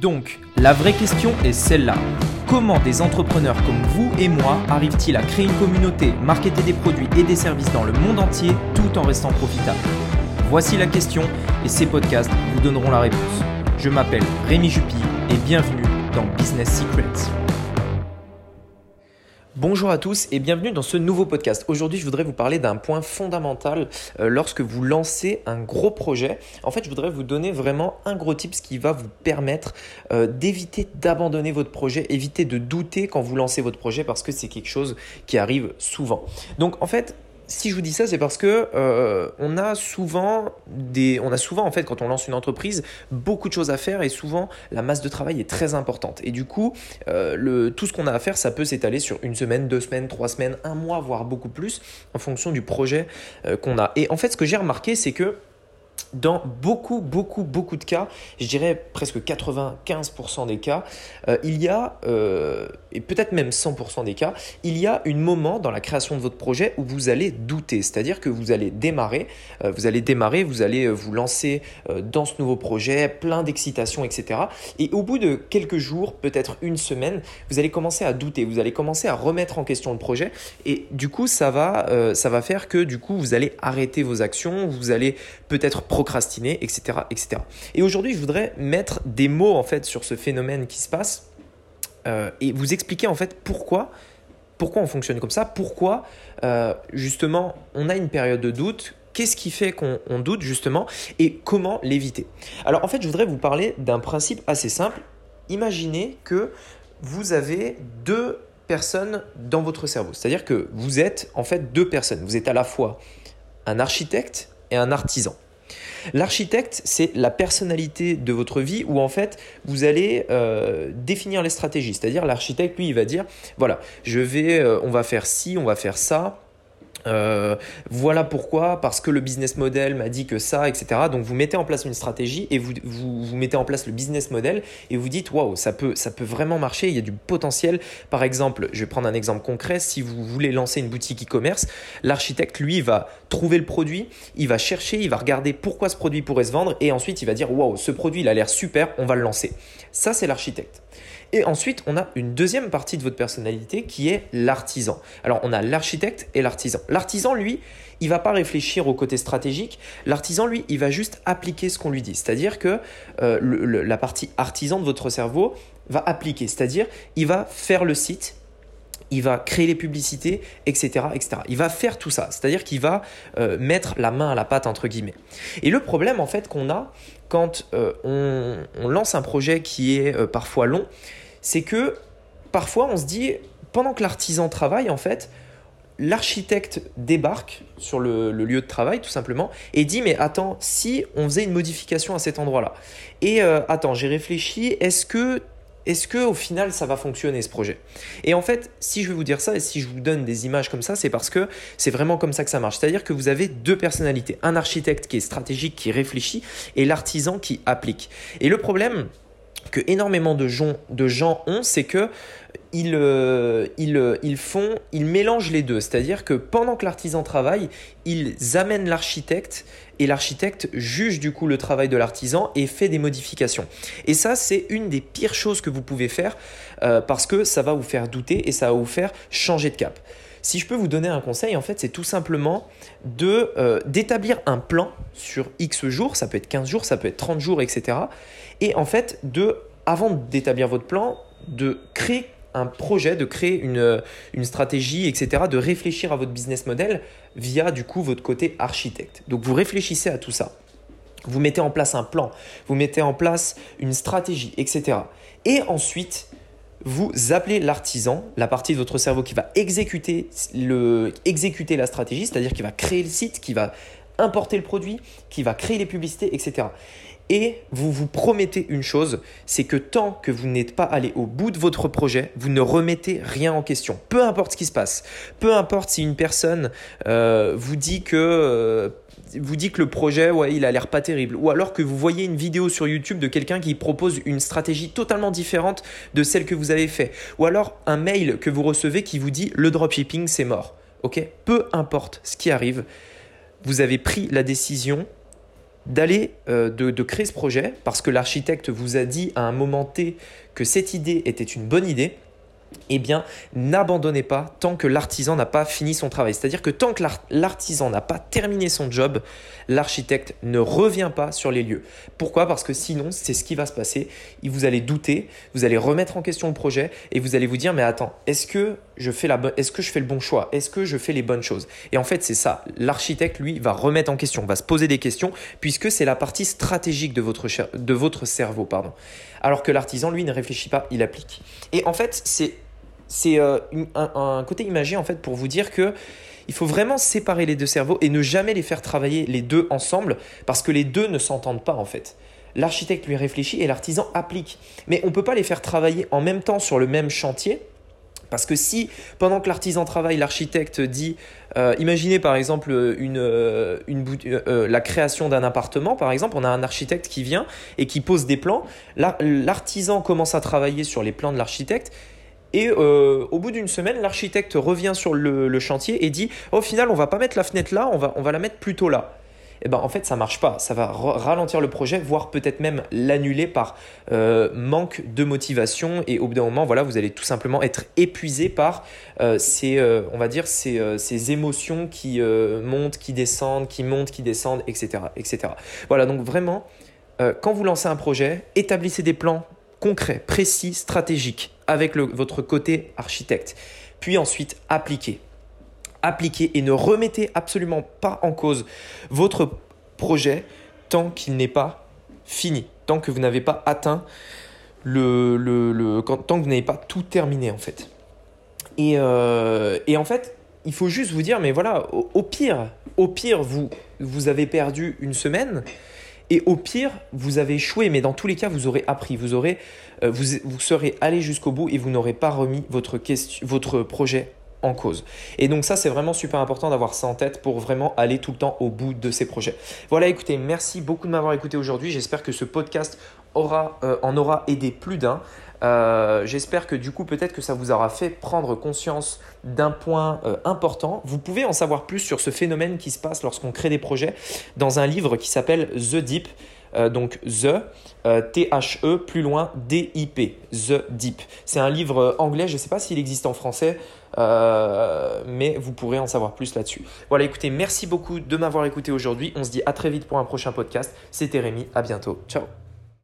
Donc, la vraie question est celle-là. Comment des entrepreneurs comme vous et moi arrivent-ils à créer une communauté, marketer des produits et des services dans le monde entier tout en restant profitables? Voici la question et ces podcasts vous donneront la réponse. Je m'appelle Rémi Jupy et bienvenue dans Business Secrets. Bonjour à tous et bienvenue dans ce nouveau podcast. Aujourd'hui, je voudrais vous parler d'un point fondamental euh, lorsque vous lancez un gros projet. En fait, je voudrais vous donner vraiment un gros tip qui va vous permettre euh, d'éviter d'abandonner votre projet, éviter de douter quand vous lancez votre projet parce que c'est quelque chose qui arrive souvent. Donc, en fait, si je vous dis ça, c'est parce que euh, on a souvent des, on a souvent en fait quand on lance une entreprise beaucoup de choses à faire et souvent la masse de travail est très importante et du coup euh, tout ce qu'on a à faire ça peut s'étaler sur une semaine, deux semaines, trois semaines, un mois voire beaucoup plus en fonction du projet euh, qu'on a. Et en fait ce que j'ai remarqué c'est que dans beaucoup, beaucoup, beaucoup de cas, je dirais presque 95% des cas, euh, il y a, euh, et peut-être même 100% des cas, il y a un moment dans la création de votre projet où vous allez douter. C'est-à-dire que vous allez démarrer, euh, vous allez démarrer, vous allez vous lancer dans ce nouveau projet, plein d'excitation, etc. Et au bout de quelques jours, peut-être une semaine, vous allez commencer à douter, vous allez commencer à remettre en question le projet. Et du coup, ça va, ça va faire que du coup, vous allez arrêter vos actions, vous allez peut-être procrastiner, etc. etc. Et aujourd'hui, je voudrais mettre des mots en fait sur ce phénomène qui se passe euh, et vous expliquer en fait pourquoi, pourquoi on fonctionne comme ça, pourquoi euh, justement on a une période de doute, qu'est-ce qui fait qu'on doute justement et comment l'éviter. Alors en fait, je voudrais vous parler d'un principe assez simple. Imaginez que vous avez deux personnes dans votre cerveau. C'est-à-dire que vous êtes en fait deux personnes. Vous êtes à la fois un architecte et un artisan. L'architecte, c'est la personnalité de votre vie où en fait vous allez euh, définir les stratégies. C'est-à-dire l'architecte, lui, il va dire voilà, je vais, euh, on va faire ci, on va faire ça. Euh, voilà pourquoi, parce que le business model m'a dit que ça, etc. Donc vous mettez en place une stratégie et vous, vous, mettez en place le business model et vous dites waouh, ça peut, ça peut vraiment marcher, il y a du potentiel. Par exemple, je vais prendre un exemple concret, si vous voulez lancer une boutique e-commerce, l'architecte, lui, va trouver le produit, il va chercher, il va regarder pourquoi ce produit pourrait se vendre et ensuite il va dire waouh, ce produit, il a l'air super, on va le lancer. Ça, c'est l'architecte. Et ensuite, on a une deuxième partie de votre personnalité qui est l'artisan. Alors, on a l'architecte et l'artisan. L'artisan, lui, il va pas réfléchir au côté stratégique. L'artisan, lui, il va juste appliquer ce qu'on lui dit. C'est-à-dire que euh, la partie artisan de votre cerveau va appliquer. C'est-à-dire, il va faire le site, il va créer les publicités, etc., etc. Il va faire tout ça, c'est-à-dire qu'il va euh, mettre la main à la pâte entre guillemets. Et le problème en fait qu'on a quand euh, on, lance un projet qui est parfois long, c'est que parfois on se dit, pendant que l'artisan travaille, en fait, l'architecte débarque sur le, lieu de travail tout simplement et dit mais attends si on faisait une modification à cet endroit là et euh, attends j'ai réfléchi est-ce que est-ce que au final ça va fonctionner ce projet? Et en fait, si je vais vous dire ça et si je vous donne des images comme ça, c'est parce que c'est vraiment comme ça que ça marche. C'est-à-dire que vous avez deux personnalités, un architecte qui est stratégique, qui réfléchit, et l'artisan qui applique. Et le problème, que énormément de gens, ont, c'est que ils, euh, euh, ils, font, ils mélangent les deux. C'est-à-dire que pendant que l'artisan travaille, ils amènent l'architecte et l'architecte juge du coup le travail de l'artisan et fait des modifications. Et ça, c'est une des pires choses que vous pouvez faire euh, parce que ça va vous faire douter et ça va vous faire changer de cap. Si je peux vous donner un conseil, en fait, c'est tout simplement de d'établir un plan sur X jours, ça peut être 15 jours, ça peut être 30 jours, etc. Et en fait, avant d'établir votre plan, de créer un projet, de créer une, une, stratégie, etc., de réfléchir à votre business model via du coup votre côté architecte. Donc vous réfléchissez à tout ça. Vous mettez en place un plan, vous mettez en place une stratégie, etc. Et ensuite, vous appelez l'artisan, la partie de votre cerveau qui va exécuter, le, exécuter la stratégie, c'est-à-dire qui va créer le site, qui va importer le produit, qui va créer les publicités, etc. Et vous vous promettez une chose, c'est que tant que vous n'êtes pas allé au bout de votre projet, vous ne remettez rien en question. Peu importe ce qui se passe. Peu importe si une personne euh, vous dit que... Euh, vous dit que le projet, il a l'air pas terrible. Ou alors que vous voyez une vidéo sur YouTube de quelqu'un qui propose une stratégie totalement différente de celle que vous avez fait. Ou alors un mail que vous recevez qui vous dit le dropshipping, c'est mort. Ok? Peu importe ce qui arrive, vous avez pris la décision d'aller, euh, de, de créer ce projet parce que l'architecte vous a dit à un moment T que cette idée était une bonne idée eh bien, n'abandonnez pas tant que l'artisan n'a pas fini son travail. C'est-à-dire que tant que l'artisan n'a pas terminé son job, l'architecte ne revient pas sur les lieux. Pourquoi? Parce que sinon, c'est ce qui va se passer. Vous allez douter, vous allez remettre en question le projet et vous allez vous dire, mais attends, est-ce que je fais, la est-ce que je fais le bon choix? Est-ce que je fais les bonnes choses? Et en fait, c'est ça. L'architecte, lui, va remettre en question, va se poser des questions, puisque c'est la partie stratégique de votre, de votre cerveau. Pardon. Alors que l'artisan, lui, ne réfléchit pas, il applique. Et en fait, c'est c'est euh, un, côté imagé en fait pour vous dire que il faut vraiment séparer les deux cerveaux et ne jamais les faire travailler les deux ensemble parce que les deux ne s'entendent pas en fait. L'architecte lui réfléchit et l'artisan applique. Mais on ne peut pas les faire travailler en même temps sur le même chantier. Parce que si pendant que l'artisan travaille, l'architecte dit, euh, imaginez par exemple euh, une, la création d'un appartement, par exemple, on a un architecte qui vient et qui pose des plans, l'artisan commence à travailler sur les plans de l'architecte et euh, au bout d'une semaine, l'architecte revient sur le, chantier et dit au final, on va pas mettre la fenêtre là, on va, on va la mettre plutôt là. Eh ben en fait, ça marche pas. Ça va ralentir le projet, voire peut-être même l'annuler par euh, manque de motivation. Et au bout d'un moment, voilà, vous allez tout simplement être épuisé par euh, dire, ces, émotions qui montent, qui descendent, qui montent, qui descendent, etc., etc. Voilà. Donc vraiment, quand vous lancez un projet, établissez des plans concret, précis, stratégique avec votre côté architecte. Puis ensuite, appliquez. Appliquez et ne remettez absolument pas en cause votre projet tant qu'il n'est pas fini, tant que vous n'avez pas atteint le, le, tant que vous n'avez pas tout terminé en fait. Et, euh, et, en fait, il faut juste vous dire, mais voilà, au, pire, au pire, vous, vous avez perdu une semaine, et au pire, vous avez échoué, mais dans tous les cas, vous aurez appris, vous, aurez, euh, vous, vous serez allé jusqu'au bout et vous n'aurez pas remis votre, question, votre projet en cause. Et donc ça, c'est vraiment super important d'avoir ça en tête pour vraiment aller tout le temps au bout de ces projets. Voilà, écoutez, merci beaucoup de m'avoir écouté aujourd'hui. J'espère que ce podcast aura, euh, en aura aidé plus d'un. Euh, j'espère que du coup, peut-être que ça vous aura fait prendre conscience d'un point euh, important. Vous pouvez en savoir plus sur ce phénomène qui se passe lorsqu'on crée des projets dans un livre qui s'appelle The Deep. Donc The, T-H-E, plus loin, D-I-P, The Deep. C'est un livre anglais, je ne sais pas s'il existe en français, mais vous pourrez en savoir plus là-dessus. Voilà, écoutez, merci beaucoup de m'avoir écouté aujourd'hui. On se dit à très vite pour un prochain podcast. C'était Rémi, à bientôt. Ciao